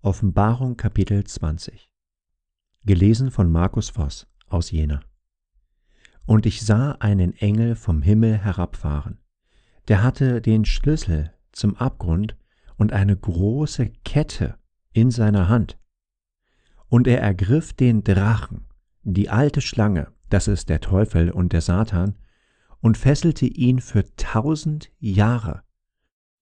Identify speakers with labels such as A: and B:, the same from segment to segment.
A: Offenbarung Kapitel 20 Gelesen von Markus Voss aus Jena Und ich sah einen Engel vom Himmel herabfahren. Der hatte den Schlüssel zum Abgrund und eine große Kette in seiner Hand. Und er ergriff den Drachen, die alte Schlange, das ist der Teufel und der Satan, und fesselte ihn für tausend Jahre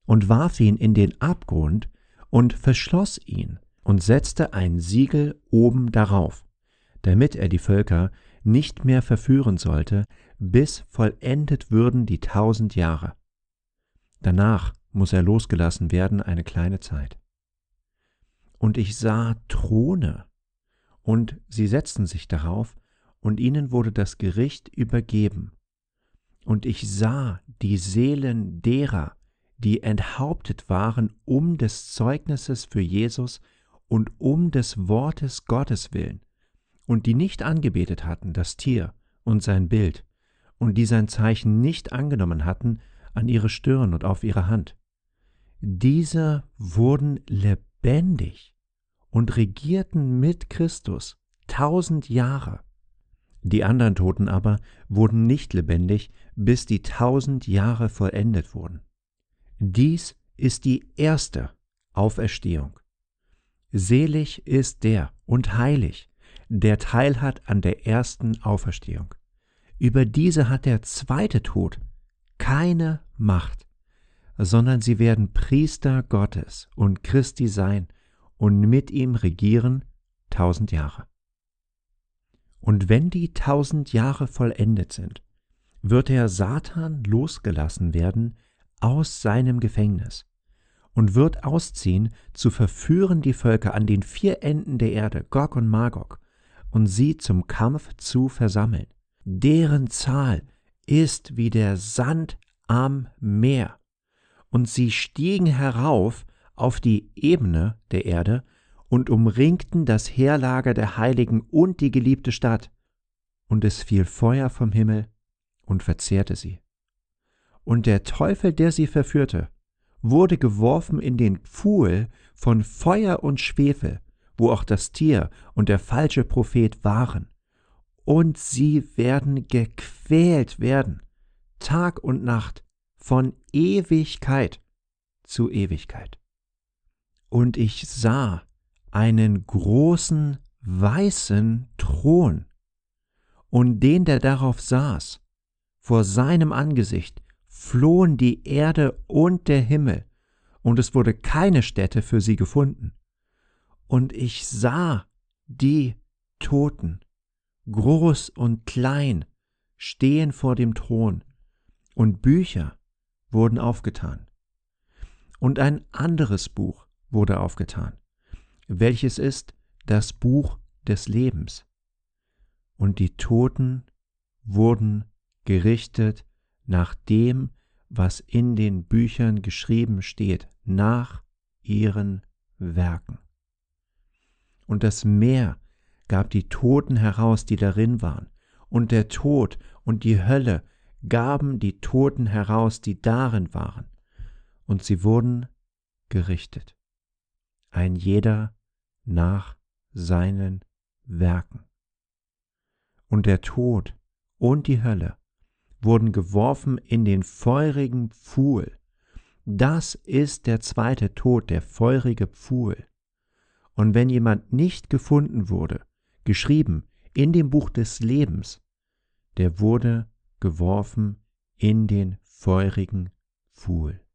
A: und warf ihn in den Abgrund und verschloss ihn und setzte ein Siegel oben darauf, damit er die Völker nicht mehr verführen sollte, bis vollendet würden die tausend Jahre. Danach muss er losgelassen werden eine kleine Zeit. Und ich sah Throne, und sie setzten sich darauf, und ihnen wurde das Gericht übergeben. Und ich sah die Seelen derer, die enthauptet waren um des Zeugnisses für Jesus und um des Wortes Gottes willen, und die nicht angebetet hatten das Tier und sein Bild, und die sein Zeichen nicht angenommen hatten an ihre Stirn und auf ihre Hand. Diese wurden lebendig und regierten mit Christus tausend Jahre. Die anderen Toten aber wurden nicht lebendig, bis die tausend Jahre vollendet wurden. Dies ist die erste Auferstehung. Selig ist der und heilig, der Teil hat an der ersten Auferstehung. Über diese hat der zweite Tod keine Macht, sondern sie werden Priester Gottes und Christi sein und mit ihm regieren tausend Jahre. Und wenn die tausend Jahre vollendet sind, wird der Satan losgelassen werden aus seinem Gefängnis und wird ausziehen, zu verführen die Völker an den vier Enden der Erde, Gog und Magog, und sie zum Kampf zu versammeln. Deren Zahl ist wie der Sand am Meer. Und sie stiegen herauf auf die Ebene der Erde und umringten das Heerlager der Heiligen und die geliebte Stadt. Und es fiel Feuer vom Himmel und verzehrte sie. Und der Teufel, der sie verführte, wurde geworfen in den Pfuhl von Feuer und Schwefel, wo auch das Tier und der falsche Prophet waren. Und sie werden gequält werden, Tag und Nacht, von Ewigkeit zu Ewigkeit. Und ich sah einen großen weißen Thron und den, der darauf saß, vor seinem Angesicht flohen die Erde und der Himmel, und es wurde keine Stätte für sie gefunden. Und ich sah die Toten, groß und klein, stehen vor dem Thron, und Bücher wurden aufgetan. Und ein anderes Buch wurde aufgetan, welches ist das Buch des Lebens. Und die Toten wurden gerichtet nach dem, was in den Büchern geschrieben steht, nach ihren Werken. Und das Meer gab die Toten heraus, die darin waren, und der Tod und die Hölle gaben die Toten heraus, die darin waren, und sie wurden gerichtet, ein jeder nach seinen Werken. Und der Tod und die Hölle wurden geworfen in den feurigen Pfuhl. Das ist der zweite Tod, der feurige Pfuhl. Und wenn jemand nicht gefunden wurde, geschrieben in dem Buch des Lebens, der wurde geworfen in den feurigen Pfuhl.